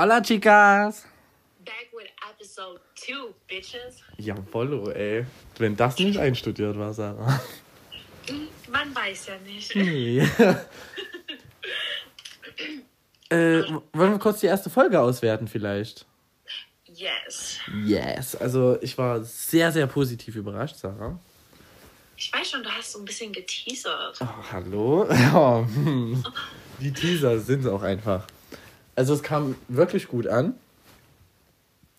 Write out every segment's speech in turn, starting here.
Hola, chicas! Back with episode 2, bitches. Ja, Follow, ey. Wenn das nicht einstudiert war, Sarah. Man weiß ja nicht. Nee. äh, wollen wir kurz die erste Folge auswerten, vielleicht? Yes. Yes. Also, ich war sehr, sehr positiv überrascht, Sarah. Ich weiß schon, du hast so ein bisschen geteasert. Oh, hallo? Ja, hm. Die Teaser sind auch einfach. Also, es kam wirklich gut an.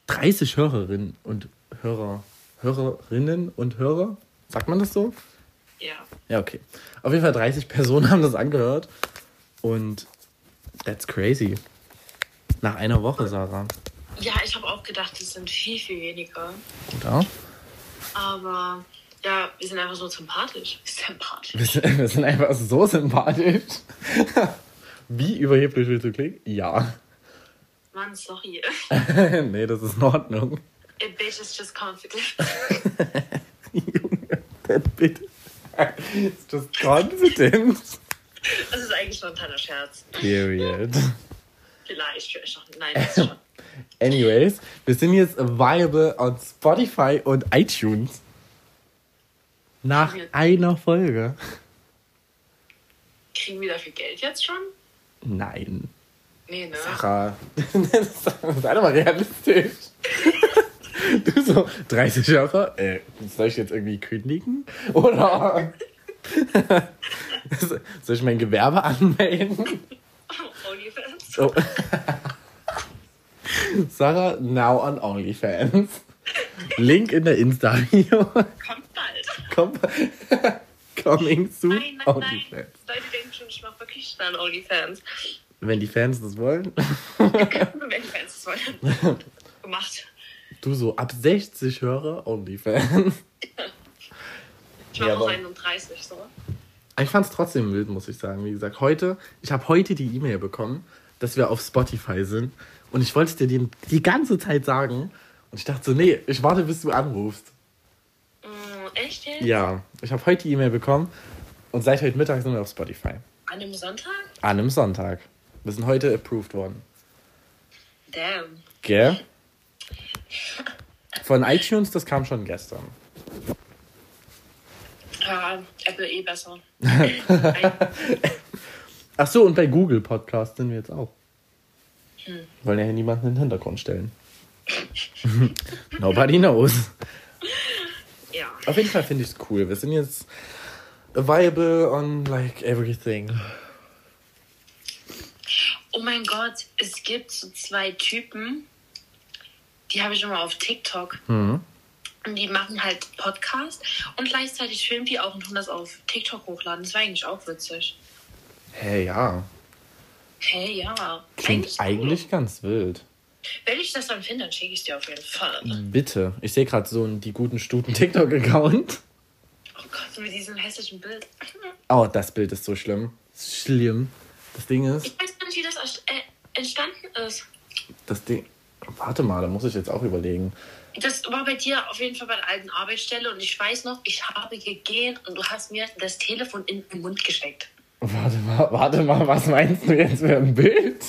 30 Hörerinnen und Hörer. Hörerinnen und Hörer? Sagt man das so? Ja. Ja, okay. Auf jeden Fall 30 Personen haben das angehört. Und that's crazy. Nach einer Woche, Sarah. Ja, ich habe auch gedacht, es sind viel, viel weniger. Oder? Aber ja, wir sind einfach so sympathisch. Sympathisch. Wir sind, wir sind einfach so sympathisch. Wie überheblich willst du klingen? Ja. Mann, sorry. nee, das ist in Ordnung. A bitch is just confident. Junge, that bit is just confidence. Das ist eigentlich schon ein kleiner Scherz. Period. Vielleicht, noch. Nein, das ist schon. Anyways, wir sind jetzt viable on Spotify und iTunes. Nach einer Folge. Kriegen wir dafür Geld jetzt schon? Nein. Nee, ne? Sarah, sei doch mal realistisch. Du so, 30 Jahre, äh, soll ich jetzt irgendwie kündigen? Oder soll ich mein Gewerbe anmelden? Onlyfans. Oh. Sarah, now on OnlyFans. Link in der Insta-Bio. Kommt bald. Komm- Coming soon Nein, nein, nein. OnlyFans. Leute wirklich dann Onlyfans. Wenn die Fans das wollen. Wenn die Fans das wollen. Gemacht. Du so, ab 60 Hörer OnlyFans. Ich mache Ja, aber- 31, so. Ich fand es trotzdem wild, muss ich sagen. Wie gesagt, heute, ich habe heute die E-Mail bekommen, dass wir auf Spotify sind. Und ich wollte es dir die, die ganze Zeit sagen. Und ich dachte so, nee, ich warte, bis du anrufst. Mm, echt jetzt? Ja, ich habe heute die E-Mail bekommen. Und seit heute Mittag sind wir auf Spotify. An einem Sonntag? An einem Sonntag. Wir sind heute approved worden. Damn. Gell? Von iTunes, das kam schon gestern. Ja, Apple eh besser. Ach so, und bei Google Podcast sind wir jetzt auch. Wollen ja hier niemanden in den Hintergrund stellen. Nobody knows. Ja. Auf jeden Fall finde ich es cool. Wir sind jetzt viable on like everything. Oh mein Gott, es gibt so zwei Typen, die habe ich immer auf TikTok. Mhm. Und die machen halt Podcast und gleichzeitig filmen die auch und tun das auf TikTok hochladen. Das war eigentlich auch witzig. Hey, ja. Hey, ja. Klingt cool. eigentlich ganz wild. Wenn ich das dann finde, dann schicke ich es dir auf jeden Fall. Bitte. Ich sehe gerade so einen die guten Stuten TikTok-Account. Oh Gott, mit diesem hässlichen Bild. Oh, das Bild ist so schlimm. Schlimm. Das Ding ist, Ich weiß gar nicht, wie das äh, entstanden ist. das Ding. Warte mal, da muss ich jetzt auch überlegen. Das war bei dir auf jeden Fall bei der alten Arbeitsstelle und ich weiß noch, ich habe gegehen und du hast mir das Telefon in den Mund gesteckt. Warte mal, warte mal, was meinst du jetzt für ein Bild?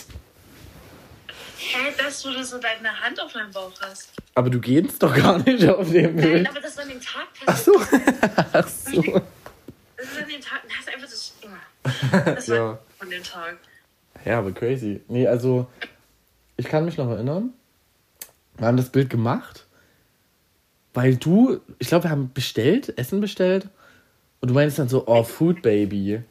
Hä, dass du so deine Hand auf meinem Bauch hast. Aber du gehst doch gar nicht auf dem Nein, Bild. aber das war an dem Tag Ach passiert. so. Ach so. Das ist an dem Tag. Du hast einfach das. Das war Ja. von dem Tag. Ja, aber crazy. Nee, also, ich kann mich noch erinnern. Wir haben das Bild gemacht, weil du, ich glaube, wir haben bestellt, Essen bestellt. Und du meinst dann so, oh, Food Baby.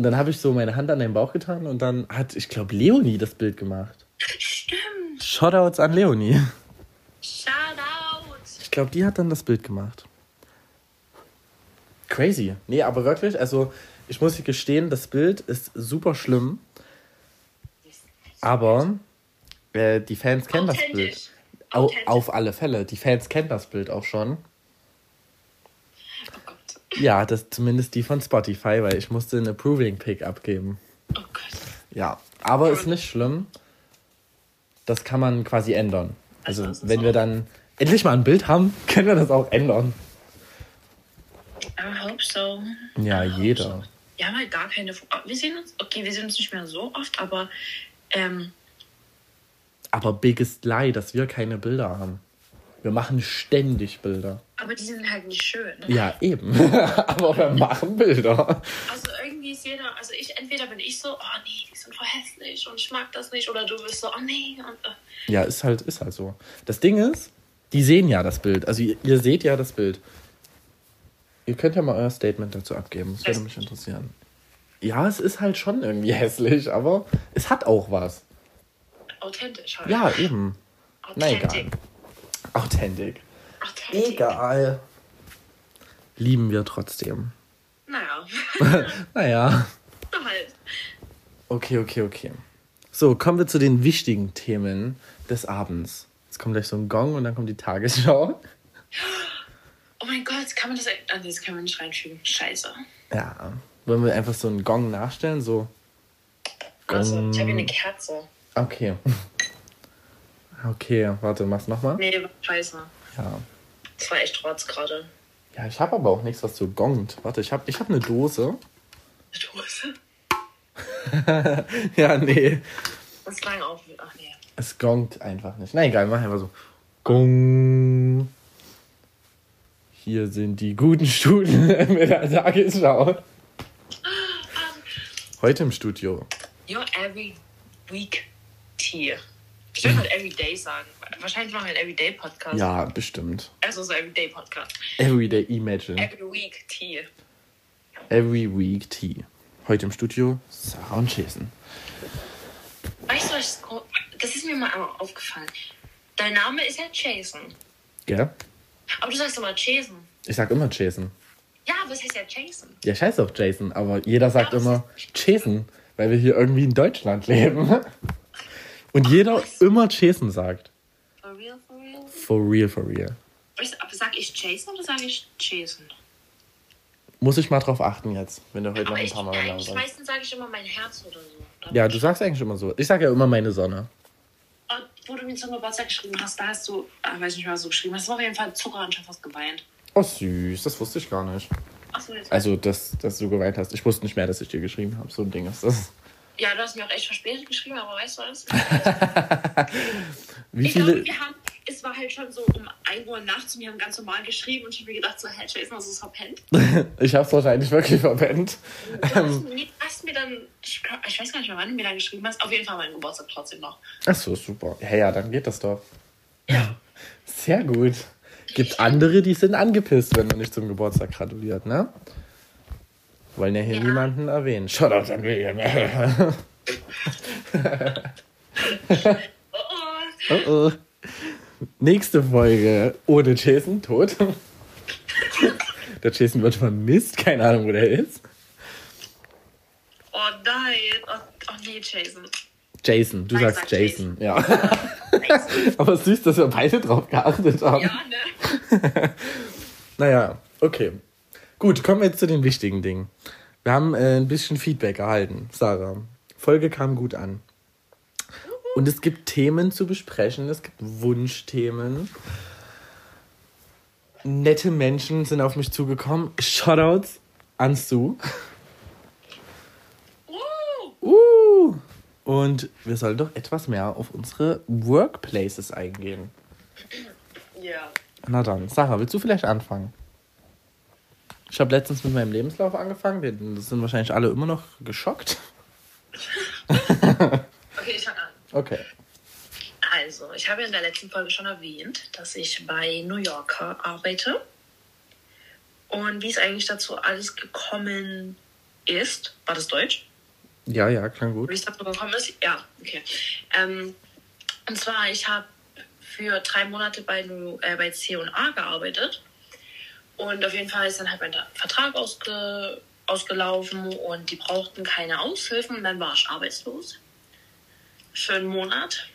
Und dann habe ich so meine Hand an deinen Bauch getan und dann hat, ich glaube, Leonie das Bild gemacht. Stimmt. Shoutouts an Leonie. Shoutout. Ich glaube, die hat dann das Bild gemacht. Crazy. Nee, aber wirklich, also ich muss dir gestehen, das Bild ist super schlimm. Aber äh, die Fans kennen das Bild. Au, auf alle Fälle. Die Fans kennen das Bild auch schon. Gott. Ja, das zumindest die von Spotify, weil ich musste einen Approving-Pick abgeben. Oh Gott. Ja, aber ist nicht schlimm. Das kann man quasi ändern. Also, Also, wenn wir dann endlich mal ein Bild haben, können wir das auch ändern. I hope so. Ja, I jeder. so. Wir haben halt gar keine. Wir sehen uns. Okay, wir sehen uns nicht mehr so oft, aber ähm, Aber biggest lie, dass wir keine Bilder haben. Wir machen ständig Bilder. Aber die sind halt nicht schön. Ja, eben. Aber wir machen Bilder. Also irgendwie ist jeder, also ich, entweder bin ich so, oh nee, die sind voll hässlich und ich mag das nicht, oder du bist so, oh nee. Und, äh. Ja, ist halt, ist halt so. Das Ding ist, die sehen ja das Bild. Also ihr, ihr seht ja das Bild. Ihr könnt ja mal euer Statement dazu abgeben. Das würde mich interessieren. Ja, es ist halt schon irgendwie hässlich, aber es hat auch was. Authentisch halt. Ja, eben. Na egal. Authentic. Authentic. Egal. Lieben wir trotzdem. Naja, Naja. halt. Okay, okay, okay. So, kommen wir zu den wichtigen Themen des Abends. Jetzt kommt gleich so ein Gong und dann kommt die Tagesschau. Oh mein Gott, kann man das. Ah, nee, das kann man nicht reinfügen. Scheiße. Ja. Wollen wir einfach so einen Gong nachstellen? So. Also, ich habe hier eine Gong. Kerze. Okay. Okay, warte, mach's nochmal. Nee, scheiße. Ja. Das war echt Rotz gerade. Ja, ich habe aber auch nichts, was so gongt. Warte, ich habe ich hab eine Dose. Dose. ja, nee. Das klang auch. Ach nee. Es gongt einfach nicht. Na egal, mach einfach so. Gong. Hier sind die guten Stunden mit der Tagesschau. Heute im Studio. Your every week tea. Ich würde halt everyday sagen. Wahrscheinlich machen wir einen everyday Podcast. Ja, bestimmt. Also so everyday Podcast. Everyday Imagine. Every week tea. Every week tea. Heute im Studio Sarah und Jason. Weißt du, das ist mir mal aufgefallen. Dein Name ist ja Jason. Gell? Aber du sagst immer Jason. Ich sag immer Jason. Ja, was heißt ja Jason? Ja, scheiß auf Jason, aber jeder sagt Ja, immer Jason, weil wir hier irgendwie in Deutschland leben. Und jeder immer Jason sagt. For real, for real? For real, for real. Ich- Aber sag ich Jason oder sage ich Jason? Muss ich mal drauf achten jetzt, wenn du heute noch Aber ein ich, paar Mal ja, genau eigentlich sagst. meistens sage ich immer mein Herz oder so. Ja, du sagst eigentlich immer so. Ich sag ja immer meine Sonne. Und wo du mir zum Geburtstag geschrieben hast, da hast du, ah, weiß nicht mehr, was du geschrieben hast. Das war auf jeden Fall Zucker und schon fast geweint. Oh, süß, das wusste ich gar nicht. Achso, jetzt. Also, dass, dass du geweint hast. Ich wusste nicht mehr, dass ich dir geschrieben habe. So ein Ding ist das. Ja, du hast mir auch echt verspätet geschrieben, aber weißt du was? Wie Ich glaube, viele. wir haben, es war halt schon so um 1 Uhr nachts und wir haben ganz normal geschrieben und ich habe mir gedacht, so, hä, Jason, hast du es verpennt? Ich hab's wahrscheinlich wirklich verpennt. Du hast, nee, du hast mir dann, ich ich weiß gar nicht mehr, wann du mir dann geschrieben hast, auf jeden Fall meinen Geburtstag trotzdem noch. Ach so, super. Ja, ja, dann geht das doch. Ja. Sehr gut. Gibt andere, die sind angepisst, wenn man nicht zum Geburtstag gratuliert, ne? Wollen ja hier Ja. niemanden erwähnen. Shoutout an William. Oh, oh. oh oh. Nächste Folge ohne Jason, tot. Der Jason wird vermisst, keine Ahnung, wo der ist. Oh nein, oh, oh nee, Jason. Jason, du Nein, sagst sag Jason, ja. Aber süß, dass wir beide drauf geachtet haben. Ja, ne? Naja, okay. Gut, kommen wir jetzt zu den wichtigen Dingen. Wir haben äh, ein bisschen Feedback erhalten, Sarah. Folge kam gut an. Und es gibt Themen zu besprechen, es gibt Wunschthemen. Nette Menschen sind auf mich zugekommen. Shoutouts an Sue. Uh. Und wir sollen doch etwas mehr auf unsere Workplaces eingehen. ja. Na dann, Sarah, willst du vielleicht anfangen? Ich habe letztens mit meinem Lebenslauf angefangen. Wir sind wahrscheinlich alle immer noch geschockt. Okay, ich fange an. Okay. Also, ich habe in der letzten Folge schon erwähnt, dass ich bei New Yorker arbeite. Und wie es eigentlich dazu alles gekommen ist, war das Deutsch? Ja, ja, klang Wie gut. es dazu gekommen ist? Ja, okay. Ähm, und zwar, ich habe für drei Monate bei, New, äh, bei C&A gearbeitet. Und auf jeden Fall ist dann halt mein Vertrag ausge, ausgelaufen und die brauchten keine Aushilfen. Und dann war ich arbeitslos für einen Monat.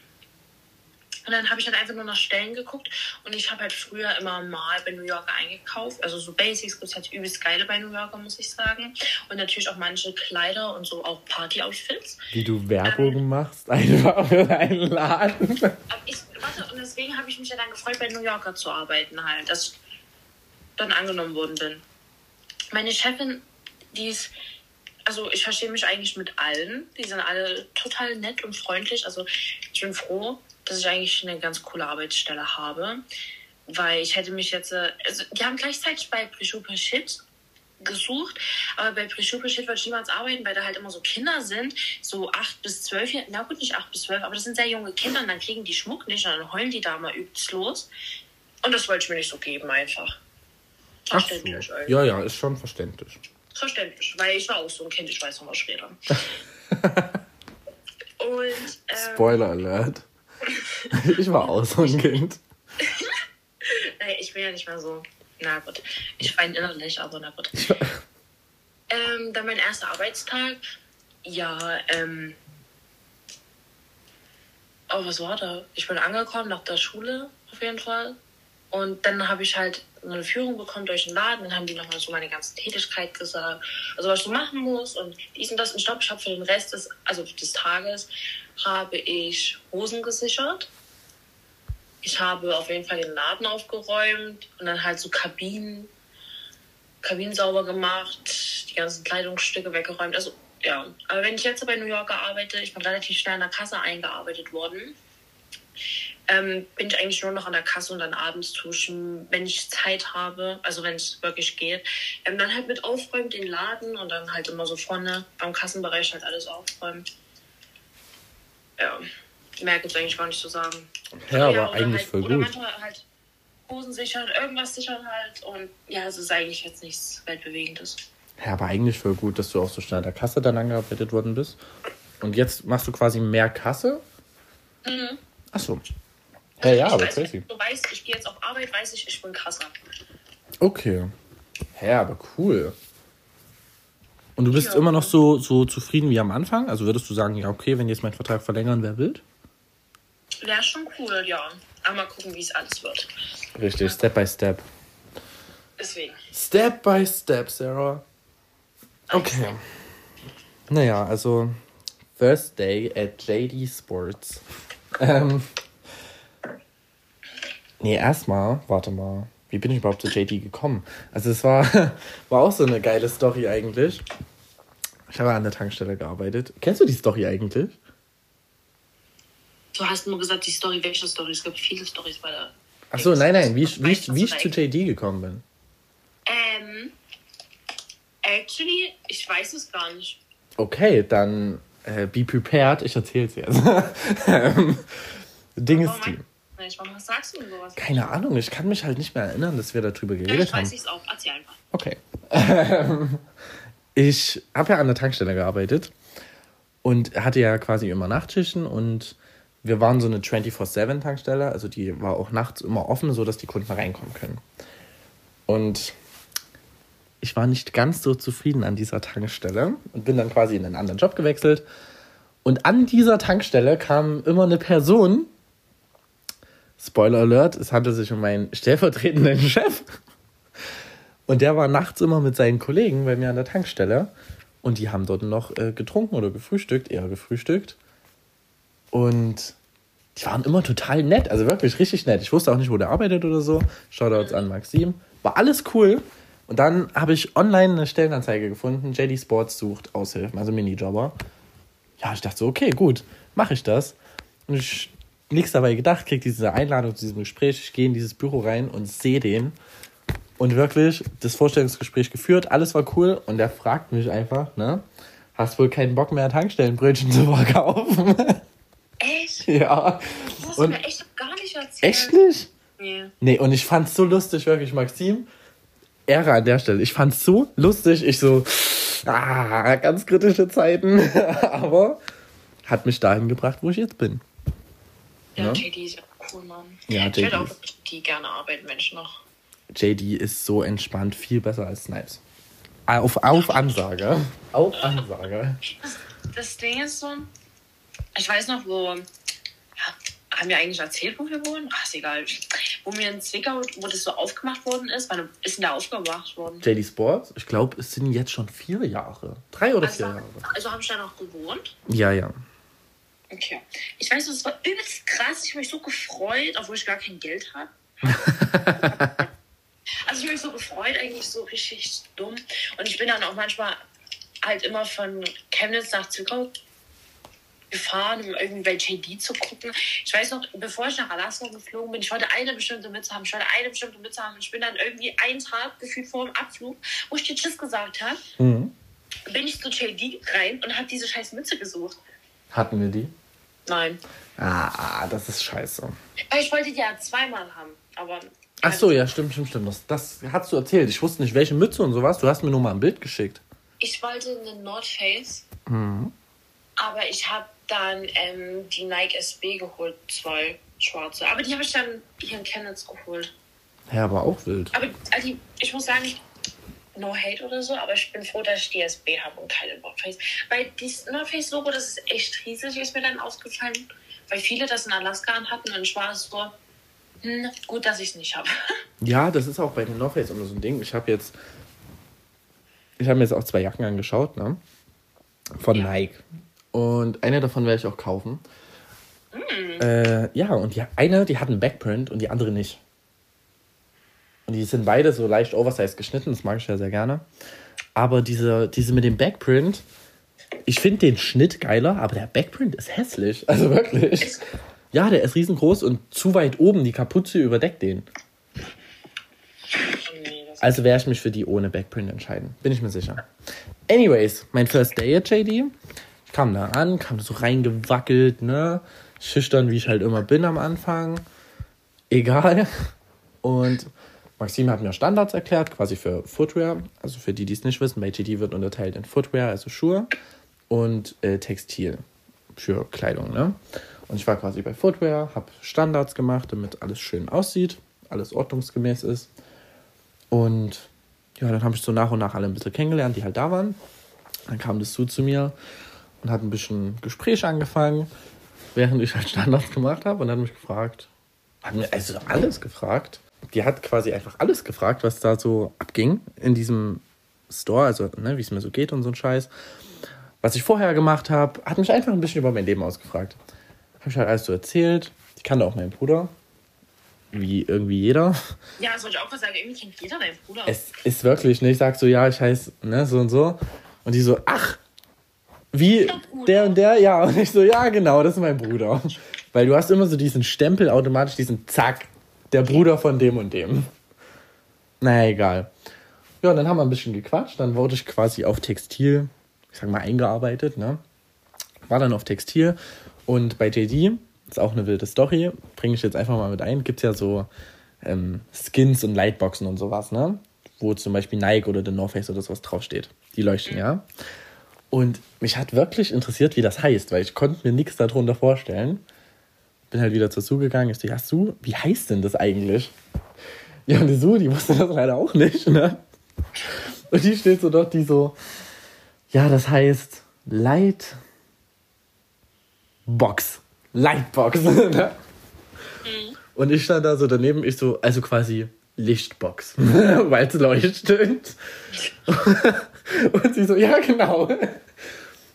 Und dann habe ich halt einfach nur nach Stellen geguckt und ich habe halt früher immer mal bei New Yorker eingekauft. Also so Basics gibt es halt übelst geile bei New Yorker, muss ich sagen. Und natürlich auch manche Kleider und so auch Party-Outfits. Wie du Werbung machst, einfach für deinen Laden. Ich, warte, und deswegen habe ich mich ja dann gefreut, bei New Yorker zu arbeiten halt, ich dann angenommen worden bin. Meine Chefin, die ist also ich verstehe mich eigentlich mit allen. Die sind alle total nett und freundlich. Also ich bin froh, dass ich eigentlich eine ganz coole Arbeitsstelle habe. Weil ich hätte mich jetzt, äh, also die haben gleichzeitig bei Prishupa Shit gesucht, aber bei Prishupa Shit wollte ich niemals arbeiten, weil da halt immer so Kinder sind, so acht bis zwölf, na gut, nicht acht bis zwölf, aber das sind sehr junge Kinder und dann kriegen die Schmuck nicht und dann heulen die da mal übelst los. Und das wollte ich mir nicht so geben einfach. Ach so. Ja, ja, ist schon verständlich. Verständlich, weil ich war auch so ein Kind, ich weiß noch was später. Und, ähm, Spoiler Alert. Ich war auch so ein Kind. Nein, ich bin ja nicht mehr so. Na gut. Ich weine innerlich, aber na gut. ähm, dann mein erster Arbeitstag. Ja, ähm. Oh, was war da? Ich bin angekommen nach der Schule, auf jeden Fall. Und dann habe ich halt eine Führung bekommen durch den Laden. Dann haben die nochmal so meine ganze Tätigkeit gesagt. Also was du machen musst und dies und das. Und stopp, ich habe für den Rest des, also des Tages, habe ich Hosen gesichert. Ich habe auf jeden Fall den Laden aufgeräumt und dann halt so Kabinen, Kabinen sauber gemacht, die ganzen Kleidungsstücke weggeräumt. Also ja, aber wenn ich jetzt bei New York arbeite, ich bin relativ schnell in der Kasse eingearbeitet worden ähm, bin ich eigentlich nur noch an der Kasse und dann abends duschen, wenn ich Zeit habe, also wenn es wirklich geht. Ähm, dann halt mit aufräumen den Laden und dann halt immer so vorne am Kassenbereich halt alles aufräumen. Ja, mehr gibt es eigentlich gar nicht zu sagen. Ja, aber eigentlich halt, voll oder gut. manchmal halt Hosen sichern, irgendwas sichern halt und ja, es ist eigentlich jetzt nichts Weltbewegendes. Ja, aber eigentlich voll gut, dass du auch so schnell an der Kasse dann angearbeitet worden bist. Und jetzt machst du quasi mehr Kasse? Mhm. Ach so. Ja, ja, ich aber weiß, crazy. du weißt, ich gehe jetzt auf Arbeit, weiß ich, ich bin krasser. Okay. Ja, aber cool. Und du bist Ja. immer noch so, so zufrieden wie am Anfang? Also würdest du sagen, ja, okay, wenn jetzt mein Vertrag verlängern, wer will? Wäre schon cool, ja. Aber mal gucken, wie es alles wird. Richtig, Step by Step. Deswegen. Step by Step, Sarah. Okay. Naja, also First Day at JD Sports. Ähm. Nee, erstmal, warte mal. Wie bin ich überhaupt zu JD gekommen? Also es war, war auch so eine geile Story eigentlich. Ich habe an der Tankstelle gearbeitet. Kennst du die Story eigentlich? Du hast nur gesagt, die Story, welche Story? Es gibt viele Stories bei der. Achso, nein, nein, wie, ich- wie, ich- wie ich zu JD gekommen bin. Ähm. Actually, ich weiß es gar nicht. Okay, dann äh, be prepared, ich erzähl's jetzt. ähm, Ding ist die. Nein, warum sagst du denn sowas? Keine Ahnung, ich kann mich halt nicht mehr erinnern, dass wir darüber Ja, geredet ich haben. weiß es auch. Erzähl einfach. Okay. Ich habe ja an der Tankstelle gearbeitet und hatte ja quasi immer Nachtschichten und wir waren so eine 24-7-Tankstelle, also die war auch nachts immer offen, sodass die Kunden reinkommen können. Und ich war nicht ganz so zufrieden an dieser Tankstelle und bin dann quasi in einen anderen Job gewechselt. Und an dieser Tankstelle kam immer eine Person, Spoiler Alert, es handelt sich um meinen stellvertretenden Chef. Und der war nachts immer mit seinen Kollegen bei mir an der Tankstelle. Und die haben dort noch äh, getrunken oder gefrühstückt, eher gefrühstückt. Und die waren immer total nett, also wirklich richtig nett. Ich wusste auch nicht, wo der arbeitet oder so. Shoutouts an Maxim. War alles cool. Und dann habe ich online eine Stellenanzeige gefunden. JD Sports sucht Aushilfen, also Minijobber. Ja, ich dachte so, okay, gut, mache ich das. Und ich nichts dabei gedacht, krieg diese Einladung zu diesem Gespräch. Ich gehe in dieses Büro rein und sehe den. Und wirklich das Vorstellungsgespräch geführt, alles war cool. Und er fragt mich einfach, ne? Hast wohl keinen Bock mehr, Tankstellenbrötchen zu verkaufen? Echt? ja. Du hast Und mir echt gar nicht erzählt. echt nicht? Nee. Nee, und ich fand's so lustig, wirklich, Maxim. Ehre an der Stelle. Ich fand's so lustig. Ich so, ah, ganz kritische Zeiten. Aber hat mich dahin gebracht, wo ich jetzt bin. Ja, Ja. JD ist ja cool, Mann. Ja, ich JD würde auch ist- mit die gerne arbeiten, wenn ich noch. JD ist so entspannt, viel besser als Snipes. Auf, auf Ansage. Auf Ansage. Das Ding ist so, ich weiß noch, wo. Ja, haben wir eigentlich erzählt, wo wir wohnen? Ach, ist egal. Wo mir in Zwickau, wo das so aufgemacht worden ist, wann ist denn der aufgemacht worden? JD Sports, ich glaube, es sind jetzt schon vier Jahre. Drei oder vier Also, Jahre. also habe ich da noch gewohnt. Ja, ja. Okay. Ich weiß, es war übelst krass. Ich habe mich so gefreut, obwohl ich gar kein Geld habe. also ich habe mich so gefreut, eigentlich so richtig dumm. Und ich bin dann auch manchmal halt immer von Chemnitz nach Zwickau gefahren, um irgendwie bei JD zu gucken. Ich weiß noch, bevor ich nach Alaska geflogen bin, ich wollte eine bestimmte Mütze haben, ich wollte eine bestimmte Mütze haben. Ich bin dann irgendwie einen Tag gefühlt vor dem Abflug, wo ich dir Tschüss gesagt habe, Mhm. bin ich zu JD rein und habe diese scheiß Mütze gesucht. Hatten wir die? Nein. Ah, das ist scheiße. Weil ich wollte die ja zweimal haben, aber... Ach so, ja, stimmt, stimmt, stimmt. Das, das hast du erzählt. Ich wusste nicht, welche Mütze und sowas. Du hast mir nur mal ein Bild geschickt. Ich wollte eine North Face, Mhm. aber ich habe dann ähm, die Nike SB geholt, zwei schwarze. Aber die habe ich dann hier in Chemnitz geholt. Ja, aber auch wild. Aber also, ich muss sagen, no hate oder so, aber ich bin froh, dass ich die SB habe und keine North Face. Weil dieses North Face Logo, das ist echt riesig, ist mir dann aufgefallen. Weil viele das in Alaska anhatten und ich war so, hm, gut, dass ich es nicht habe. Ja, das ist auch bei den North Face immer so ein Ding. Ich habe jetzt, ich habe mir jetzt auch zwei Jacken angeschaut, ne? Von Ja. Nike. Und eine davon werde ich auch kaufen. Äh, ja, und die eine, die hat einen Backprint und die andere nicht. Und die sind beide so leicht oversized geschnitten, das mag ich ja sehr gerne. Aber diese, diese mit dem Backprint, ich finde den Schnitt geiler, aber der Backprint ist hässlich. Also wirklich. Ja, der ist riesengroß und zu weit oben, die Kapuze überdeckt den. Also werde ich mich für die ohne Backprint entscheiden. Bin ich mir sicher. Anyways, mein First Day at JD. Ich kam da an, kam so reingewackelt, ne? Schüchtern, wie ich halt immer bin am Anfang. Egal. Und Maxim hat mir Standards erklärt, quasi für Footwear. Also für die, die es nicht wissen, JD wird unterteilt in Footwear, also Schuhe, und äh, Textil für Kleidung, ne? Und ich war quasi bei Footwear, habe Standards gemacht, damit alles schön aussieht, alles ordnungsgemäß ist. Und ja, dann habe ich so nach und nach alle ein bisschen kennengelernt, die halt da waren. Dann kam das zu zu mir und hat ein bisschen Gespräch angefangen, während ich halt Standards gemacht habe und hat mich gefragt, hat mir also alles gefragt. Die hat quasi einfach alles gefragt, was da so abging in diesem Store, also ne, wie es mir so geht und so ein Scheiß. Was ich vorher gemacht habe, hat mich einfach ein bisschen über mein Leben ausgefragt. Habe ich halt alles so erzählt. Ich kannte auch meinen Bruder, wie irgendwie jeder. Ja, das wollte ich auch mal sagen. Irgendwie kennt jeder deinen Bruder. Es ist wirklich, ne? Ich sag so, ja, ich heiße, ne, so und so. Und die so, ach, wie Der und der? Ja. Und ich so, ja, genau, das ist mein Bruder. Weil du hast immer so diesen Stempel automatisch, diesen Zack, der Bruder von dem und dem. Naja, egal. Ja, und dann haben wir ein bisschen gequatscht. Dann wurde ich quasi auf Textil, ich sag mal, eingearbeitet, ne? War dann auf Textil. Und bei JD, ist auch eine wilde Story, bringe ich jetzt einfach mal mit ein, gibt's ja so ähm, Skins und Lightboxen und sowas, ne? Wo zum Beispiel Nike oder The North Face oder sowas draufsteht. Die leuchten, ja. Und mich hat wirklich interessiert, wie das heißt, weil ich konnte mir nichts darunter vorstellen. Bin halt wieder zur Sue gegangen. Ich so, ja, Sue, wie heißt denn das eigentlich? Ja, und die Sue, die wusste das leider auch nicht, ne? Und die steht so dort, die so, ja, das heißt Light Box. Lightbox. ne? Und ich stand da so daneben, ich so, also quasi Lichtbox, weil es leuchtet. und sie so, ja, genau.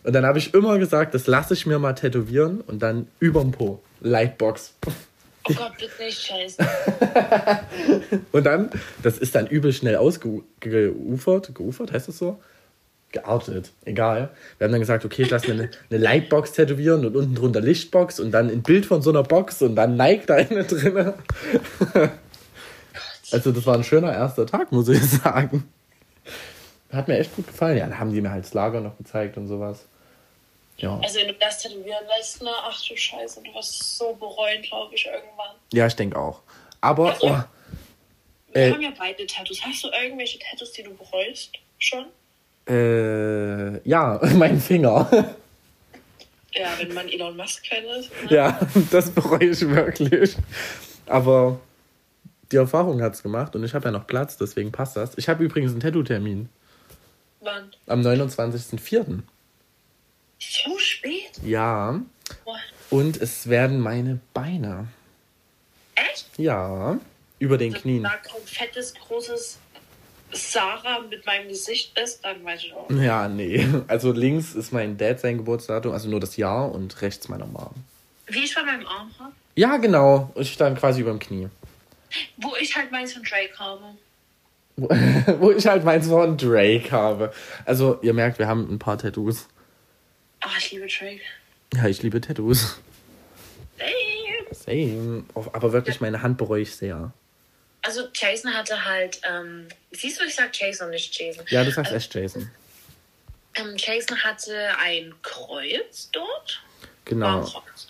Und dann habe ich immer gesagt, das lasse ich mir mal tätowieren und dann überm Po. Lightbox. oh Gott, bitte nicht scheiße. Und dann, das ist dann übel schnell ausgeufert. Geufert, heißt das so? Geartet, egal. Wir haben dann gesagt, okay, ich lasse mir eine, eine Lightbox tätowieren und unten drunter Lichtbox und dann ein Bild von so einer Box und dann Nike da innen drin. Also, das war ein schöner erster Tag, muss ich sagen. Hat mir echt gut gefallen. Ja, da haben die mir halt das Lager noch gezeigt und sowas. Ja, Also wenn du das tätowieren lässt, ne, ach du Scheiße, du wirst es so bereuen, glaube ich, irgendwann. ja ich denke auch. Aber, oh, Wir Äh. haben ja beide Tattoos. Hast du irgendwelche Tattoos, die du bereust? Schon? äh, ja, mein Finger. Ja, wenn man Elon Musk-Fan ist. Ne? Ja, das bereue ich wirklich. Aber die Erfahrung hat es gemacht und ich habe ja noch Platz, deswegen passt das. Ich habe übrigens einen Tattoo-Termin Wann? am 29.04. So spät? Ja, Boah. und es werden meine Beine. Echt? Ja, über den Knien. Wenn da kein fettes, großes Sarah mit meinem Gesicht ist, dann weiß ich auch. Ja, nee. Also links ist mein Dad sein Geburtsdatum, also nur das Jahr und rechts meiner Mom. Wie ich bei meinem Arm habe. Ja, genau. Ich stand quasi über dem Knie. Wo ich halt meins von Drake habe. wo, ich halt meins von Drake habe. Also, ihr merkt, wir haben ein paar Tattoos. Oh, ich liebe Drake. Ja, ich liebe Tattoos. Same. Oh, Aber wirklich, meine Hand bereue ich sehr. Also Jason hatte halt, ähm, siehst du, ich sag Jason und nicht Jason. Ja, du sagst echt Jason. Ähm, Jason hatte ein Kreuz dort. Genau. Kreuz.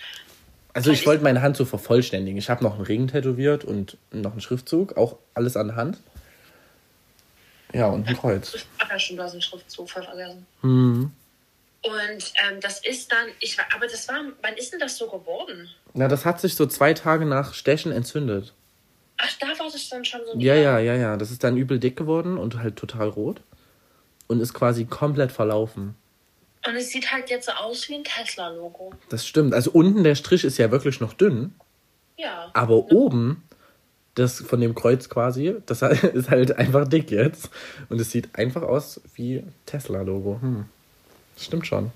Also ich wollte meine Hand so vervollständigen. Ich habe noch einen Ring tätowiert und noch einen Schriftzug, auch alles an der Hand. Ja, und ein Kreuz. Ach ja, stimmt, du hast einen Schriftzug voll vergessen. Mhm. Und ähm, das ist dann, ich war, aber das war, wann ist denn das so geworden? Na, das hat sich so zwei Tage nach Stechen entzündet. Ach, da war das dann schon so. Ja, ja, ja, ja. Das ist dann übel dick geworden und halt total rot. Und ist quasi komplett verlaufen. Und es sieht halt jetzt so aus wie ein Tesla-Logo. Das stimmt. Also unten der Strich ist ja wirklich noch dünn. Ja. Aber oben, das von dem Kreuz quasi, das ist halt einfach dick jetzt. Und es sieht einfach aus wie Tesla-Logo. Hm. Stimmt schon.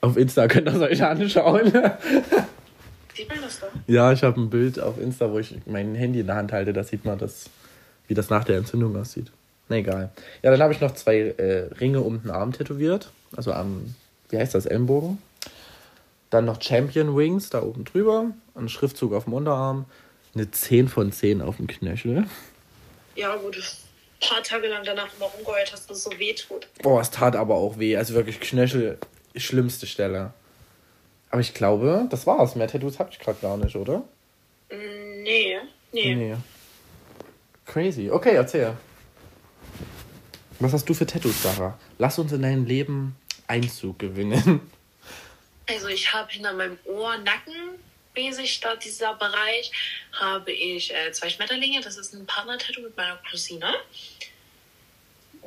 Auf Insta könnt ihr es euch anschauen. Sieht man das doch? ja, ich habe ein Bild auf Insta, wo ich mein Handy in der Hand halte. Da sieht man das, wie das nach der Entzündung aussieht. Na egal. Ja, dann habe ich noch zwei äh, Ringe um den Arm tätowiert. Also am, wie heißt das, Ellenbogen. Dann noch Champion Wings da oben drüber. Ein Schriftzug auf dem Unterarm. Eine 10 von 10 auf dem Knöchel. Ja, wo du ein paar Tage lang danach immer rumgeheult hast, dass es so weh tut. Boah, es tat aber auch weh. Also wirklich Knöchel, schlimmste Stelle. Aber ich glaube, das war's. Mehr Tattoos habe ich gerade gar nicht, oder? Mm, Nee, nee. Nee. Crazy. Okay, erzähl. Was hast du für Tattoos, Sarah? Lass uns in dein Leben Einzug gewinnen. Also ich habe hinter meinem Ohr, Nacken, mäßig da dieser Bereich, habe ich äh, zwei Schmetterlinge. Das ist ein Partner-Tattoo mit meiner Cousine.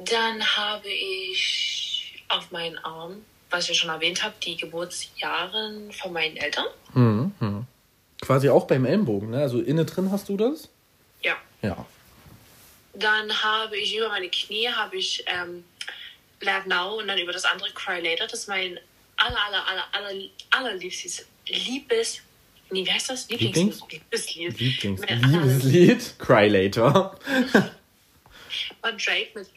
Dann habe ich auf meinen Arm, was ich schon erwähnt habe, die Geburtsjahre von meinen Eltern. Hm, hm. Quasi auch beim Ellenbogen, ne? Also innen drin hast du das? Ja. Ja. Dann habe ich über meine Knie habe ich ähm, Love Now und dann über das andere Cry Later. Das ist mein aller, aller, aller, aller, allerliebstes Liebes. Nee, wie heißt das? Lieblings? Liebeslied. Lieblings aller- Liebeslied? Cry Later. Von Drake mit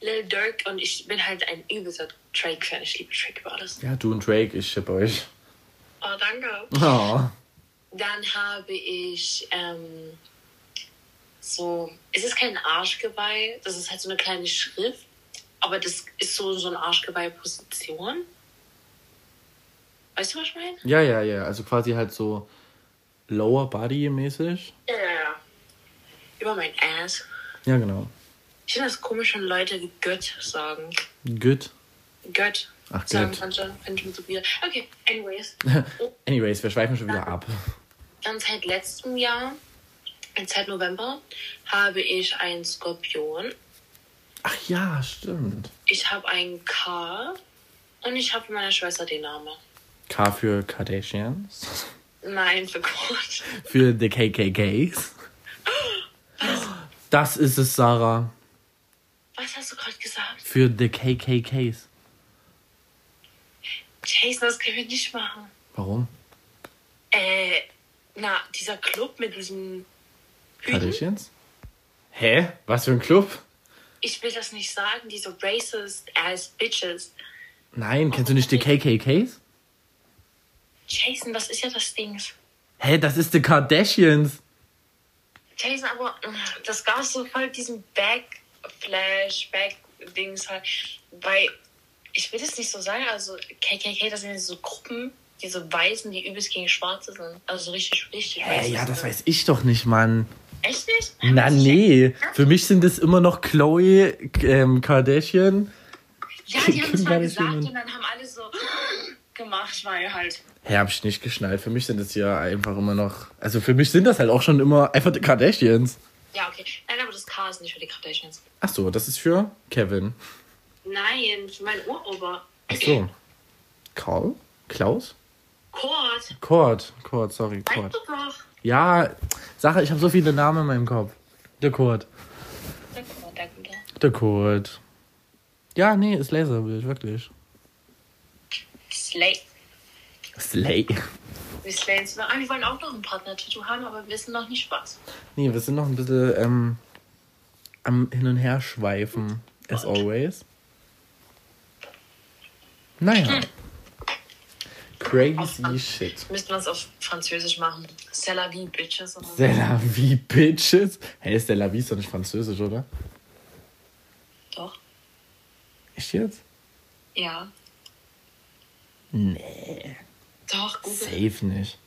Lil Durk und ich bin halt ein übelster Drake-Fan. Ich liebe Drake über alles. Ja, du und Drake, ich schipp euch. Oh, danke. Oh. Dann habe ich ähm, so, es ist kein Arschgeweih, das ist halt so eine kleine Schrift, aber das ist so, so eine Arschgeweih-Position. Weißt du, was ich meine? Ja, ja, ja. Also quasi halt so Lower Body mäßig. Ja, ja, ja. Über mein Ass. Ja, genau. Ich finde das komisch, wenn Leute Gött sagen. Good. Gött. Ach, sagen Gött. manche, finde ich so wieder. Okay, anyways. Anyways, wir schweifen schon wieder ab. Dann seit letztem Jahr, seit November, habe ich einen Skorpion. Ach ja, stimmt. Ich habe einen K und ich habe für meine Schwester den Namen. K für Kardashians. Nein, für Gott. Für the KKKs. Das ist es, Sarah. Was hast du gerade gesagt? Für the KKKs. Jason, das können wir nicht machen. Warum? Äh, na, dieser Club mit diesem Hüten. Kardashians? Hä? Was für ein Club? Ich will das nicht sagen, diese racist ass bitches. Nein, kennst du nicht die KKKs? Jason, das ist ja das Ding. Hä, das ist die Kardashians. Jason, aber mm, das gab so voll diesen Backflash, Back-Dings halt. Weil, ich will das nicht so sagen, also KKK, das sind so Gruppen, diese Weißen, die übelst gegen Schwarze sind. Also so richtig, richtig Hä, racist. ja, das weiß ich doch nicht, Mann. Echt nicht? Na, nee. Für mich sind es immer noch Chloe ähm, Kardashian. Ja, die haben es mal Kim gesagt und dann haben alle so gemacht, weil halt. Hä, hab ich nicht geschnallt. Für mich sind es ja einfach immer noch. Also für mich sind das halt auch schon immer einfach die Kardashians. Ja, okay. Nein, aber das K ist nicht für die Kardashians. Ach so, das ist für Kevin. Nein, für mein Urober. Ach so. Karl? Klaus? Kurt. Kurt. Kurt, sorry, Kurt. Ja, Sache, ich habe so viele Namen in meinem Kopf. Der Kurt. Der Kurt, der Gute. Der Kurt. Ja, nee, ist Laserbild, wirklich. Slay. Slay. Wir slayen es noch. Ah, wir wollen auch noch ein Partner-Tattoo haben, aber wir wissen noch nicht was. Nee, wir sind noch ein bisschen ähm, am Hin- und Her schweifen, as always. Naja. Crazy shit. Müssten wir es auf Französisch machen. C'est la vie, Bitches. Oder so. C'est la vie, bitches. Hey, ist la vie ist doch nicht französisch, oder? Doch. Echt jetzt? Ja. Nee, Doch, Google. safe nicht.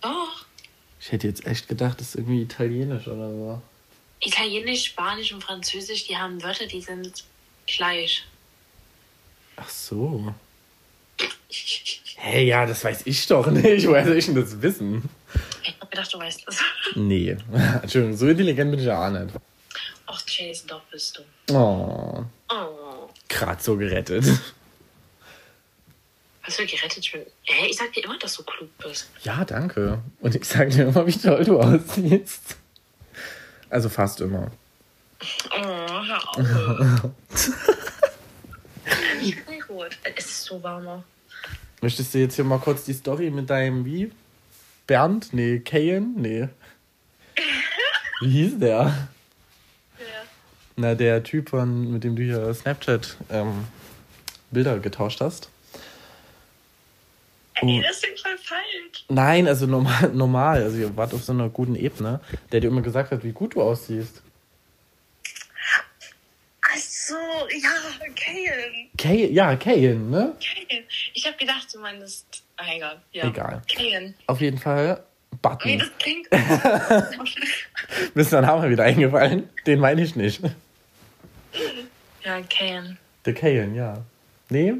Doch. Ich hätte jetzt echt gedacht, das ist irgendwie italienisch oder so. Italienisch, Spanisch und Französisch, die haben Wörter, die sind gleich. Ach so. Hey, ja, das weiß ich doch nicht. Woher soll ich denn das wissen? Ich hab gedacht, du weißt das. Nee. Entschuldigung, so intelligent bin ich ja auch nicht. Ach, Jason, doch bist du. Oh, Oh. grad so gerettet. Was für gerettet bin. Hä, ich sag dir immer, dass du klug bist. Ja, danke. Und ich sag dir immer, wie toll du aussiehst. Also fast immer. Oh, hör auf. ich bin rot. Es ist so warmer. Möchtest du jetzt hier mal kurz die Story mit deinem wie? Bernd? Nee, Kayen? Nee. Wie hieß der? Ja. Na, der Typ, von, mit dem du hier Snapchat ähm, Bilder getauscht hast. Ey, das klingt voll falsch. Nein, also normal, normal. Also ihr wart auf so einer guten Ebene, der dir immer gesagt hat, wie gut du aussiehst. Ach so, ja, Kayen. Kay, ja, Kayen, ne? Kayen. Ich hab gedacht, du meinst. Ah, egal. Ja. Egal. Kayen. Auf jeden Fall Wie Button. das klingt. Mir ist der Name wieder eingefallen. Den meine ich nicht. ja, Kayen. Der Kayen, ja. Nee,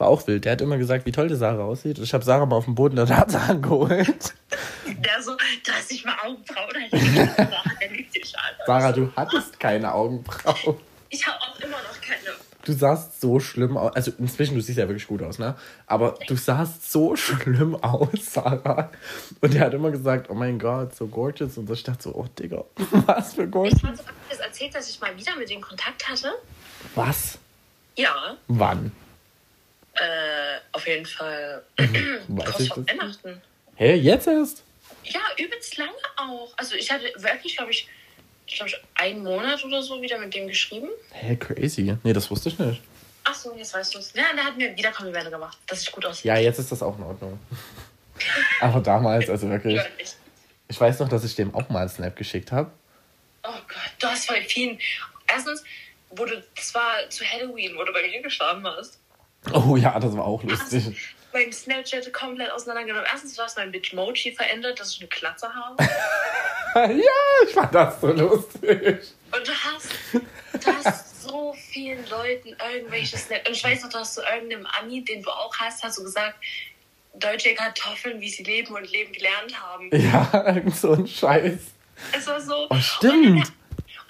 war auch wild. Der hat immer gesagt, wie toll die Sarah aussieht. Ich habe Sarah mal auf dem Boden der Tatsachen geholt. Der so, du hast nicht mal Augenbrauen. Sarah, du hattest keine Augenbrauen. Ich habe auch immer noch keine. Du sahst so schlimm aus. Also inzwischen, du siehst ja wirklich gut aus, ne? Aber du sahst so schlimm aus, Sarah. Und er hat immer gesagt, oh mein Gott, so gorgeous. Und ich dachte so, oh Digga, was für gorgeous. Ich hatte das erzählt, dass ich mal wieder mit dem Kontakt hatte. Was? Ja, Wann? Äh, auf jeden Fall. Weiß Kurz ich vor? Weihnachten. Hä, jetzt erst? Ja, übelst lange auch. Also ich hatte wirklich, glaube ich, ich glaube, einen Monat oder so wieder mit dem geschrieben. Hä, crazy. Nee, das wusste ich nicht. Ach so, jetzt weißt du es. Ja, der hat mir wieder Komplimente gemacht, dass ich gut aussehe. Ja, jetzt ist das auch in Ordnung. Aber damals, also wirklich. Ich weiß noch, dass ich dem auch mal einen Snap geschickt habe. Oh Gott, du hast voll vielen. Erstens, wo du, das war zu Halloween, wo du bei mir geschlafen hast. Oh ja, das war auch lustig. Mein Snapchat komplett auseinandergenommen. Erstens, du hast mein Bitmoji verändert, dass ich eine Klatze habe. ja, ich fand das so lustig. Und du hast, du hast so vielen Leuten irgendwelche Snaps. Und ich weiß noch, du hast zu irgendeinem Ami, den du auch hast, hast du gesagt, deutsche Kartoffeln, wie sie leben und leben gelernt haben. Ja, irgend so ein Scheiß. Es war so. Oh, stimmt.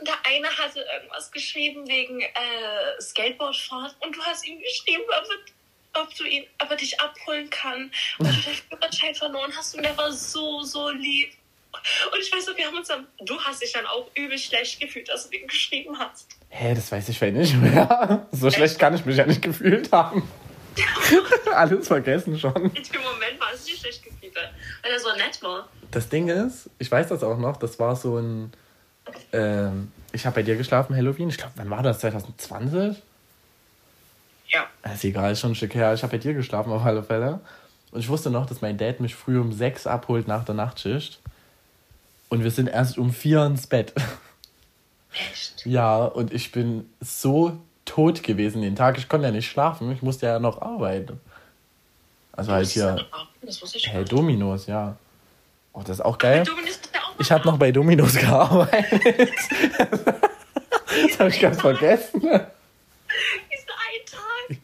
Und der eine hatte irgendwas geschrieben wegen äh, Skateboardfahrt und du hast ihm geschrieben, ob, ob du ihn, ob er dich abholen kann. Und du den Führerschein verloren hast und der war so, so lieb. Und ich weiß noch, wir haben uns dann, du hast dich dann auch übel schlecht gefühlt, dass du ihm geschrieben hast. Hä, das weiß ich vielleicht nicht mehr. So schlecht kann ich mich ja nicht gefühlt haben. Alles vergessen schon. In dem Moment war es nicht schlecht gefühlt, weil er so nett war. Das Ding ist, ich weiß das auch noch, das war so ein. Ähm, ich habe bei dir geschlafen, Halloween. Ich glaube, wann war das? 2020? Ja. Ist egal, ist schon ein Stück her. Ich habe bei dir geschlafen auf alle Fälle. Und ich wusste noch, dass mein Dad mich früh um sechs abholt nach der Nachtschicht. Und wir sind erst um vier ins Bett. Echt? Ja, und ich bin so tot gewesen den Tag. Ich konnte ja nicht schlafen. Ich musste ja noch arbeiten. Also halt hier. Ich Hey. Dominos, ja. Oh, das ist auch geil. Du bist ja auch Ich habe noch bei Dominos gearbeitet. das habe ich ganz vergessen.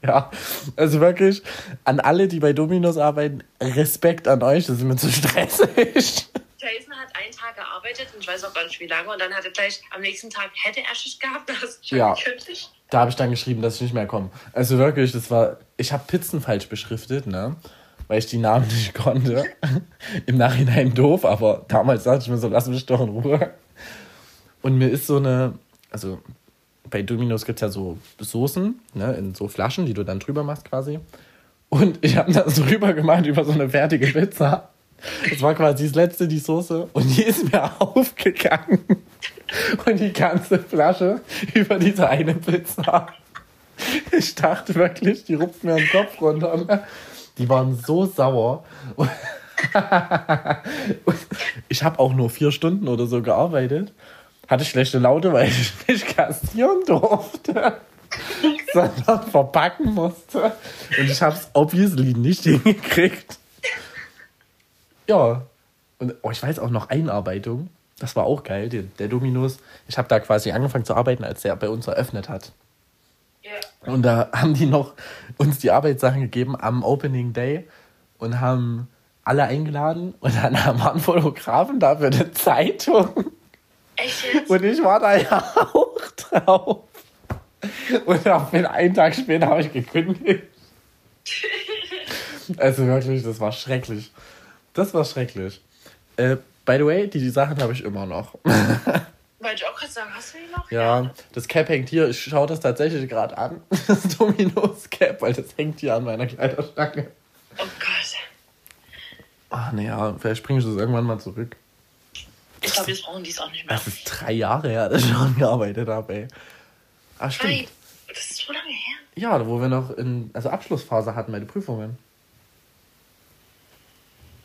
Ja, also wirklich an alle, die bei Dominos arbeiten, Respekt an euch, das ist mir zu stressig. Jason hat einen Tag gearbeitet und ich weiß auch gar nicht wie lange und dann hat er gleich am nächsten Tag hätte er Schicht gehabt, das Ja. Da habe ich dann geschrieben, dass ich nicht mehr komme. Also wirklich, das war. Ich habe Pizzen falsch beschriftet, ne? Weil ich die Namen nicht konnte. Im Nachhinein doof, aber damals dachte ich mir so, lass mich doch in Ruhe. Und mir ist so eine. Also bei Dominos gibt es ja so Soßen, ne? In so Flaschen, die du dann drüber machst quasi. Und ich habe das drüber gemacht über so eine fertige Pizza. Das war quasi das letzte, die Soße. Und die ist mir aufgegangen. Und die ganze Flasche über diese eine Pizza. Ich dachte wirklich, die rupft mir den Kopf runter. Die waren so sauer. Ich habe auch nur vier Stunden oder so gearbeitet. Hatte schlechte Laute, weil ich nicht kassieren durfte, sondern verpacken musste. Und ich habe es obviously nicht hingekriegt. Ja. Und oh, ich weiß auch noch Einarbeitung. Das war auch geil, der, der Dominus. Ich habe da quasi angefangen zu arbeiten, als der bei uns eröffnet hat. Und da haben die noch uns die Arbeitssachen gegeben am Opening Day und haben alle eingeladen und dann waren Fotografen da für eine Zeitung. Echt? Und ich war da ja auch drauf. Und einen Tag später habe ich gekündigt. Also wirklich, das war schrecklich. Das war schrecklich. Äh, by the way, die, die Sachen habe ich immer noch. Wollte ich auch gerade sagen, hast du die noch? Ja, das Cap hängt hier. Ich schaue das tatsächlich gerade an. Das Dominos Cap, weil das hängt hier an meiner Kleiderstange. Oh Gott. Ach nee, ja, vielleicht bringe ich das irgendwann mal zurück. Ich glaube, jetzt brauchen die es auch nicht mehr. Das ist drei Jahre her, dass ich schon gearbeitet habe, ey. Ah, stimmt. Nein, das ist so lange her. Ja, wo wir noch in, also Abschlussphase hatten bei den Prüfungen,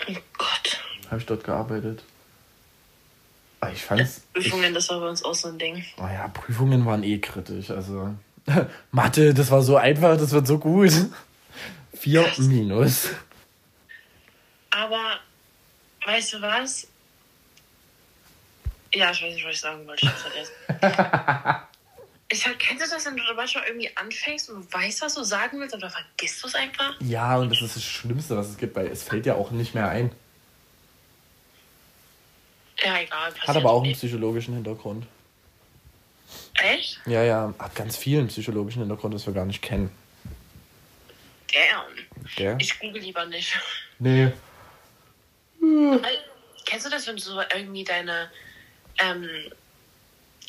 Oh Gott. habe ich dort gearbeitet. Ah, Ich fand's. Ich, Prüfungen, das war bei uns auch so ein Ding. oh ja, Prüfungen waren eh kritisch. Also Mathe, das war so einfach, das wird so gut. Vier Krass. minus. Aber, weißt du was? Ja, ich weiß nicht, was ich sagen wollte. Ich vergessen. Ich sag, kennst du das, wenn du manchmal irgendwie anfängst und weißt, was du sagen willst, aber vergisst du es einfach? Ja, und das ist das Schlimmste, was es gibt, weil es fällt ja auch nicht mehr ein. Ja, egal. Hat aber auch einen nicht. psychologischen Hintergrund. Echt? Ja, ja, hat ganz vielen psychologischen Hintergrund, das wir gar nicht kennen. Damn. Gell? Ich google lieber nicht. Nee. Weil, Kennst du das, wenn du so irgendwie deine, ähm,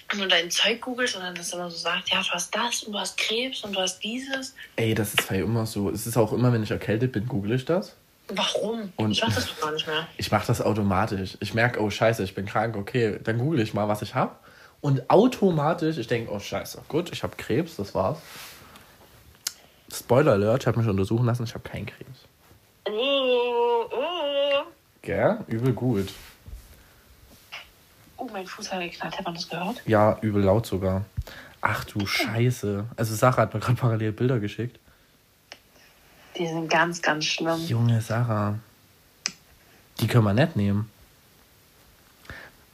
du dein Zeug googelst und dann das immer so sagt, ja, du hast das und du hast Krebs und du hast dieses. Ey, das ist halt immer so. Es ist auch immer, wenn ich erkältet bin, google ich das. Warum? Und- ich mach das doch gar nicht mehr. Ich mache das automatisch. Ich merke, oh scheiße, ich bin krank, okay, dann google ich mal, was ich habe. Und automatisch, ich denke, oh scheiße, gut, ich habe Krebs, das war's. Spoiler Alert, ich habe mich untersuchen lassen, ich habe keinen Krebs. Oh, oh. Gell? Übel gut. Oh, mein Fuß hat geknallt. Hat man das gehört? Ja, übel laut sogar. Ach du Scheiße. Also Sarah hat mir gerade parallel Bilder geschickt. Die sind ganz, ganz schlimm. Junge Sarah. Die können wir nicht nehmen.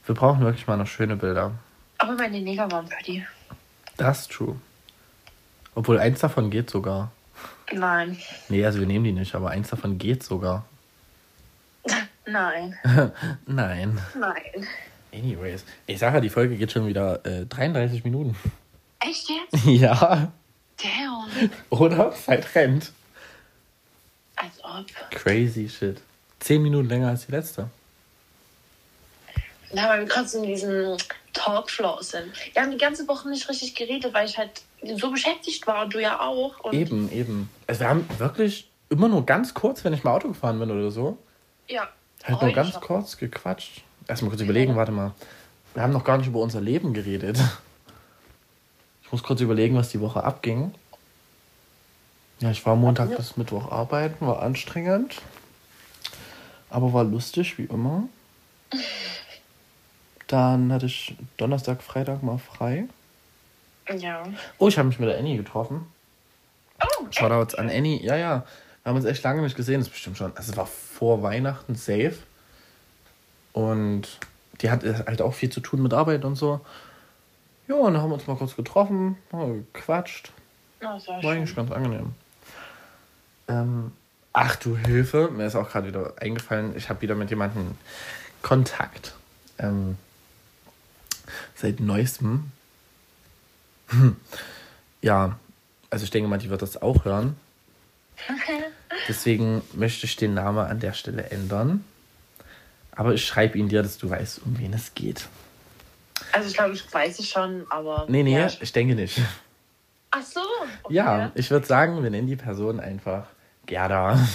Wir brauchen wirklich mal noch schöne Bilder. Aber meine Neger waren pretty. Das ist true. Obwohl eins davon geht sogar. Nein. Nee, also wir nehmen die nicht, aber eins davon geht sogar. Nein. Nein. Nein. Anyways. Ich sage ja, die Folge geht schon wieder äh, 33 Minuten. Echt jetzt? ja. Damn. Oder? Zeit rennt. Als ob. Crazy shit. 10 Minuten länger als die letzte. Ja, weil wir gerade so in diesem Talkflow sind. Wir haben die ganze Woche nicht richtig geredet, weil ich halt so beschäftigt war und du ja auch. Und Eben, eben. Also wir haben wirklich immer nur ganz kurz, wenn ich mal Auto gefahren bin oder so, Ja. halt nur ganz schon. kurz gequatscht. Erstmal kurz überlegen, warte mal. Wir haben noch gar nicht über unser Leben geredet. Ich muss kurz überlegen, was die Woche abging. Ja, ich war Montag bis Mittwoch arbeiten, war anstrengend. Aber war lustig, wie immer. Dann hatte ich Donnerstag, Freitag mal frei. Ja. Oh, ich habe mich mit der Annie getroffen. Oh, Shoutouts an Annie. Ja, ja. Wir haben uns echt lange nicht gesehen. Das ist bestimmt schon. Also es war vor Weihnachten safe. Und die hat halt auch viel zu tun mit Arbeit und so. Ja, und dann haben wir uns mal kurz getroffen, gequatscht. Oh, das war War eigentlich ganz angenehm. Ähm, ach du Hilfe, mir ist auch gerade wieder eingefallen, ich habe wieder mit jemandem Kontakt. Ähm, seit neuestem. ja, also ich denke mal, die wird das auch hören. Deswegen möchte ich den Namen an der Stelle ändern. Aber ich schreibe ihn dir, dass du weißt, um wen es geht. Also ich glaube, ich weiß es schon, aber. Nee, nee, Ja. ich denke nicht. Ach so. Okay. Ja, ich würde sagen, wir nennen die Person einfach Gerda.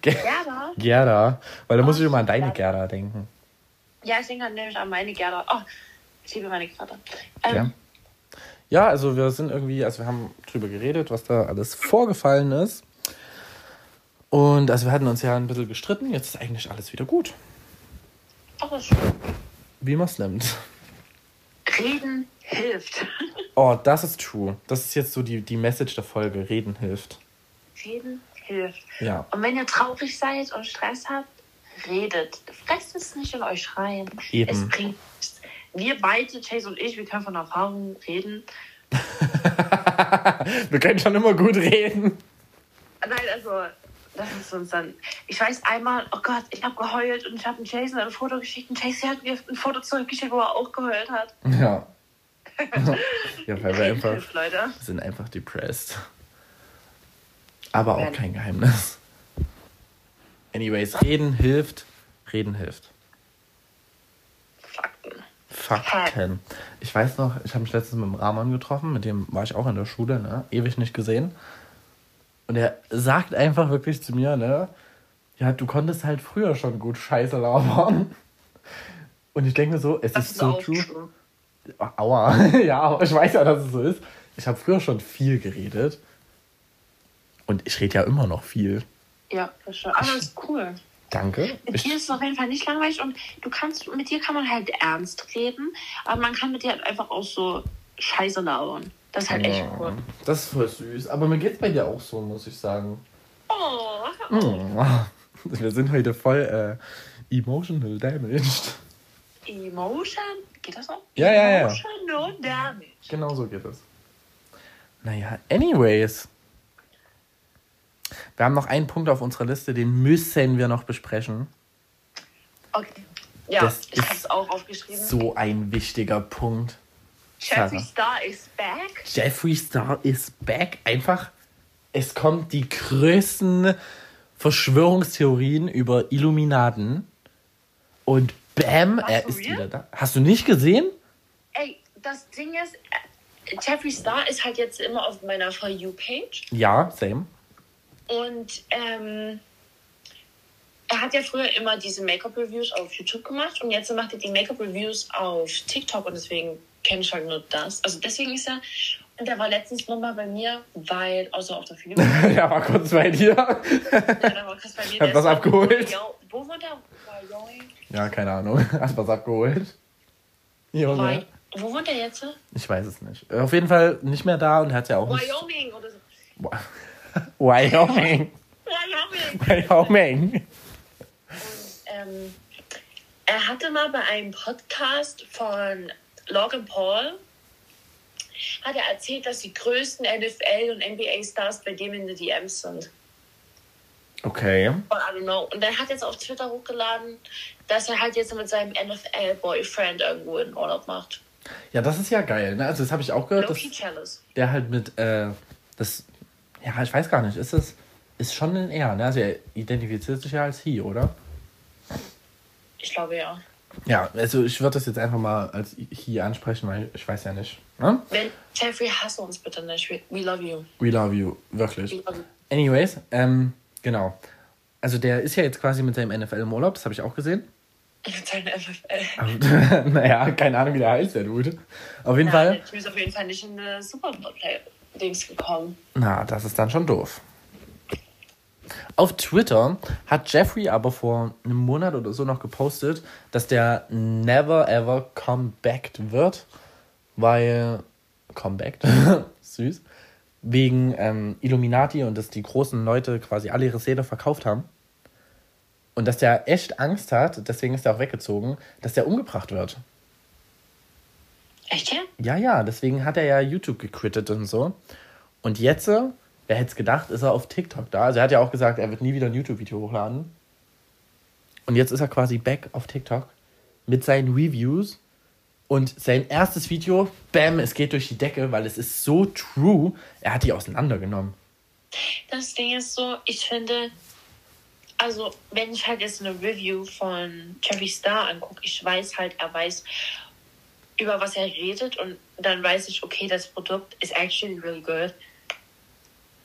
Gerda? Gerda. Weil da muss Oh, ich immer an deine. Gerda denken. Ja, ich denke halt nämlich an meine Gerda. Oh, ich liebe meine Gerda. Ähm, Ja. Ja, also wir sind irgendwie, also wir haben drüber geredet, was da alles vorgefallen ist. Und also wir hatten uns ja ein bisschen gestritten, jetzt ist eigentlich alles wieder gut. Ach, das ist schön. Wie man es nimmt. Reden hilft. Oh, das ist true. Das ist jetzt so die, die Message der Folge. Reden hilft. Reden hilft. Ja. Und wenn ihr traurig seid und Stress habt, redet. Fresst es nicht in euch rein. Eben. Es bringt nichts. Wir beide, Chase und ich, wir können von Erfahrung reden. wir können schon immer gut reden. Nein, also, das ist uns dann. Ich weiß einmal, oh Gott, ich habe geheult und ich habe Jason ein Foto geschickt und Chase hat mir ein Foto zurückgeschickt, wo er auch geheult hat. Ja. ja, weil wir einfach sind einfach depressed. Aber auch kein Geheimnis. Anyways, reden hilft. Reden hilft. Fakten. Fakten. Ich weiß noch, ich habe mich letztens mit dem Rahman getroffen, mit dem war ich auch in der Schule, ne? Ewig nicht gesehen. Und er sagt einfach wirklich zu mir, ne? Ja, du konntest halt früher schon gut Scheiße labern. Und ich denke mir so, es Das ist so true. true. Aua. ja, ich weiß ja, dass es so ist. Ich habe früher schon viel geredet. Und ich rede ja immer noch viel. Ja, das stimmt. Aber das ist cool. Danke. Mit Ich, dir ist es auf jeden Fall nicht langweilig und du kannst, mit dir kann man halt ernst reden, aber man kann mit dir halt einfach auch so Scheiße labern. Das ist halt echt cool. das ist voll süß. Aber mir geht's bei dir auch so, muss ich sagen. Oh, Oh, wir sind heute voll äh, emotional damaged. Emotion? Geht das noch? Ja, ja, ja. Emotional damage. Genau so geht es. Naja, anyways. Wir haben noch einen Punkt auf unserer Liste, den müssen wir noch besprechen. Okay. Ja, Das ich ist habe es auch aufgeschrieben. So ein wichtiger Punkt. Jeffree. Star is back. Jeffree Star is back. Einfach, es kommt die größten Verschwörungstheorien über Illuminaten. Und bam, Was, er ist real? wieder da. Hast du nicht gesehen? Ey, das Ding ist, äh, Jeffree Star ist halt jetzt immer auf meiner For You-Page. Ja, same. Und ähm, er hat ja früher immer diese Make-up-Reviews auf YouTube gemacht und jetzt macht er die Make-up-Reviews auf TikTok und deswegen kenne ich halt nur das. Also deswegen ist er. Und er war letztens nochmal bei mir, weil, außer auf der Film. ja, war kurz bei dir. ja, war Chris bei mir. Hat was abgeholt? Wyoming- Wo wohnt er? Wyoming? ja, keine Ahnung. Hast was abgeholt? Junge. Wo wohnt er jetzt? Ich weiß es nicht. Auf jeden Fall nicht mehr da und er hat ja auch nicht. Wyoming oder so. Wyoming. Wyoming! Wyoming. ähm, er hatte mal bei einem Podcast von Logan Paul hat er erzählt, dass die größten NFL und NBA Stars bei dem in den DMs sind. Okay. Und I don't know. Und er hat jetzt auf Twitter hochgeladen, dass er halt jetzt mit seinem NFL Boyfriend irgendwo in Urlaub macht. Ja, das ist ja geil. Ne? Also das habe ich auch gehört, dass der halt mit, äh, das, ja, ich weiß gar nicht, ist es, ist schon ein Er, ne? Also er identifiziert sich ja als He, oder? Ich glaube ja. Ja, also ich würde das jetzt einfach mal als He ansprechen, weil ich weiß ja nicht. Ne? Wenn Jeffrey hasse uns bitte nicht. We, love you. We love you, wirklich. We love you. Anyways, ähm, genau. Also der ist ja jetzt quasi mit seinem NFL im Urlaub, das habe ich auch gesehen. Mit seinem. Aber, naja, keine Ahnung, wie der heißt, der Dude. Auf jeden Ja, Fall. der Typ ist auf jeden Fall nicht in eine Super Bowl-Dings gekommen. Na, das ist dann schon doof. Auf Twitter hat Jeffrey aber vor einem Monat oder so noch gepostet, dass der never ever comebacked wird, weil comebacked, süß, wegen ähm, Illuminati und dass die großen Leute quasi alle ihre Seele verkauft haben. Und dass der echt Angst hat, deswegen ist er auch weggezogen, dass der umgebracht wird. Echt, ja? Ja, ja, deswegen hat er ja YouTube gequittet und so. Und jetzt, äh, wer hätte es gedacht, ist er auf TikTok da. Also er hat ja auch gesagt, er wird nie wieder ein YouTube-Video hochladen. Und jetzt ist er quasi back auf TikTok mit seinen Reviews. Und sein erstes Video, bam, es geht durch die Decke, weil es ist so true. Er hat die auseinandergenommen. Das Ding ist so, ich finde, also wenn ich halt jetzt eine Review von Jeffree Star angucke, ich weiß halt, er weiß, über was er redet und dann weiß ich, okay, das Produkt ist actually really good.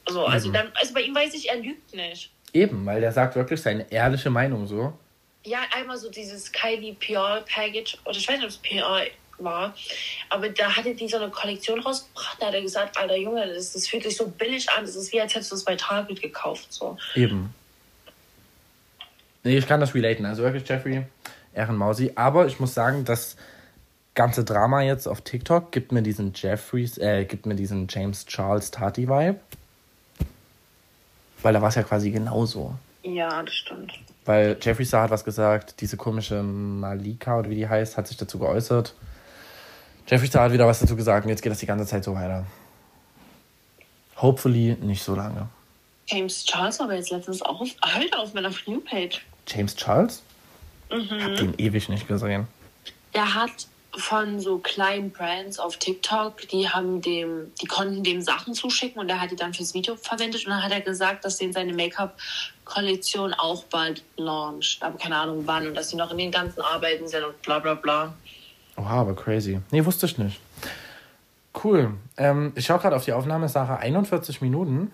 So, also, Mhm. dann, also bei ihm weiß ich, er lügt nicht. Eben, weil der sagt wirklich seine ehrliche Meinung so. Ja, einmal so dieses Kylie PR Package, oder ich weiß nicht, ob es PR war, aber da hatte die so eine Kollektion rausgebracht, da hat er gesagt, alter Junge, das, das fühlt sich so billig an, das ist wie, als hättest du es bei Target gekauft, so. Eben. Nee, ich kann das relaten. Also wirklich, Jeffrey, Ehrenmausi. Aber ich muss sagen, das ganze Drama jetzt auf TikTok gibt mir diesen Jeffreys, äh, gibt mir diesen James Charles Tati Vibe. Weil da war es ja quasi genauso. Ja, das stimmt. Weil Jeffrey Star hat was gesagt, diese komische Malika oder wie die heißt, hat sich dazu geäußert. Jeffrey Star hat wieder was dazu gesagt und jetzt geht das die ganze Zeit so weiter. Hopefully nicht so lange. James Charles war aber jetzt letztens auch auf, halt auf meiner You-Page. James Charles? Mhm. Hab den ewig nicht gesehen. Der hat von so kleinen Brands auf TikTok, die haben dem, die konnten dem Sachen zuschicken und er hat die dann fürs Video verwendet und dann hat er gesagt, dass den seine Make-up-Kollektion auch bald launcht. Aber keine Ahnung wann und dass sie noch in den ganzen Arbeiten sind und bla bla bla. Oha, aber crazy. Nee, wusste ich nicht. Cool. Ähm, ich schaue gerade auf die Aufnahme, Sarah, 41 Minuten.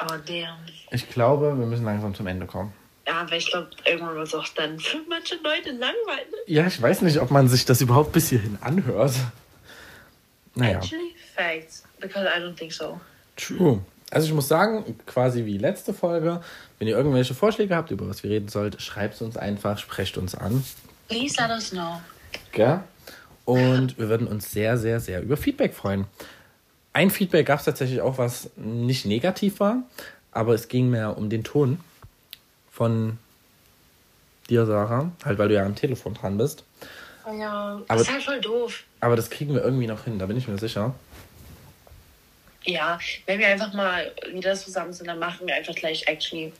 Oh, damn. Ich glaube, wir müssen langsam zum Ende kommen. Ja, aber ich glaube, irgendwann wird es auch dann für manche Leute langweilig. Ja, ich weiß nicht, ob man sich das überhaupt bis hierhin anhört. Naja, Actually, facts. Because I don't think so. true. Also ich muss sagen, quasi wie letzte Folge, wenn ihr irgendwelche Vorschläge habt, über was wir reden sollt, schreibt es uns einfach, sprecht uns an. Please let us know. Gell? Und wir würden uns sehr, sehr, sehr über Feedback freuen. Ein Feedback gab es tatsächlich auch, was nicht negativ war, aber es ging mehr um den Ton von dir, Sarah. Halt, weil du ja am Telefon dran bist. Oh ja, Aber- das ist halt voll doof. Aber das kriegen wir irgendwie noch hin, da bin ich mir sicher. Ja, wenn wir einfach mal wieder zusammen sind, dann machen wir einfach gleich actually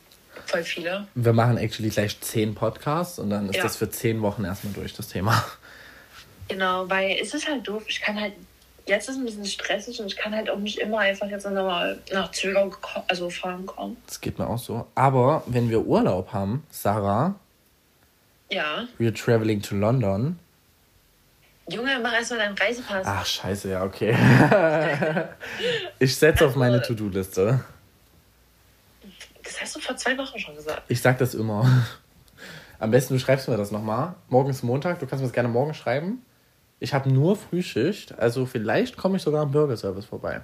voll viele. Wir machen actually gleich zehn Podcasts und dann ist Ja. das für zehn Wochen erstmal durch, das Thema. Genau, weil es ist halt doof. Ich kann halt, jetzt ist es ein bisschen stressig und ich kann halt auch nicht immer einfach jetzt nochmal nach geko- also fahren kommen. Das geht mir auch so. Aber wenn wir Urlaub haben, Sarah, Ja. we're traveling to London. Junge, mach erstmal deinen Reisepass. Ach, scheiße, ja, okay. ich setze auf meine To-Do-Liste. Das hast du vor zwei Wochen schon gesagt. Ich sag das immer. Am besten du schreibst mir das nochmal. Morgen ist Montag, du kannst mir das gerne morgen schreiben. Ich habe nur Frühschicht, also vielleicht komme ich sogar am Bürgerservice vorbei.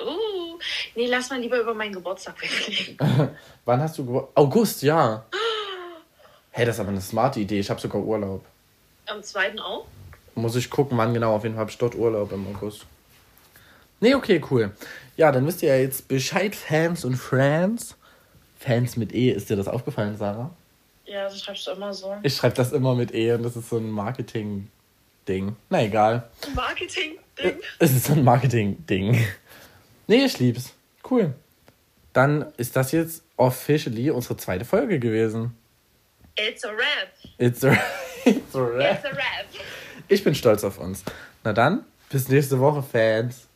Uh, nee, lass mal lieber über meinen Geburtstag weglegen. Wann hast du Geburt? August, ja. Hey, das ist aber eine smarte Idee. Ich habe sogar Urlaub. Am zweiten auch? Muss ich gucken, wann genau. Auf jeden Fall habe ich dort Urlaub im August. Nee, okay, cool. Ja, dann wisst ihr ja jetzt Bescheid, Fans und Friends. Fans mit E, ist dir das aufgefallen, Sarah? Ja, das schreibst du immer so. Ich schreibe das immer mit E und das ist so ein Marketing-Ding. Na egal. Marketing-Ding. Es ist so ein Marketing-Ding. Nee, ich lieb's. Cool. Dann ist das jetzt officially unsere zweite Folge gewesen. It's a rap. It's a, it's a wrap. It's a rap. Ich bin stolz auf uns. Na dann, bis nächste Woche, Fans.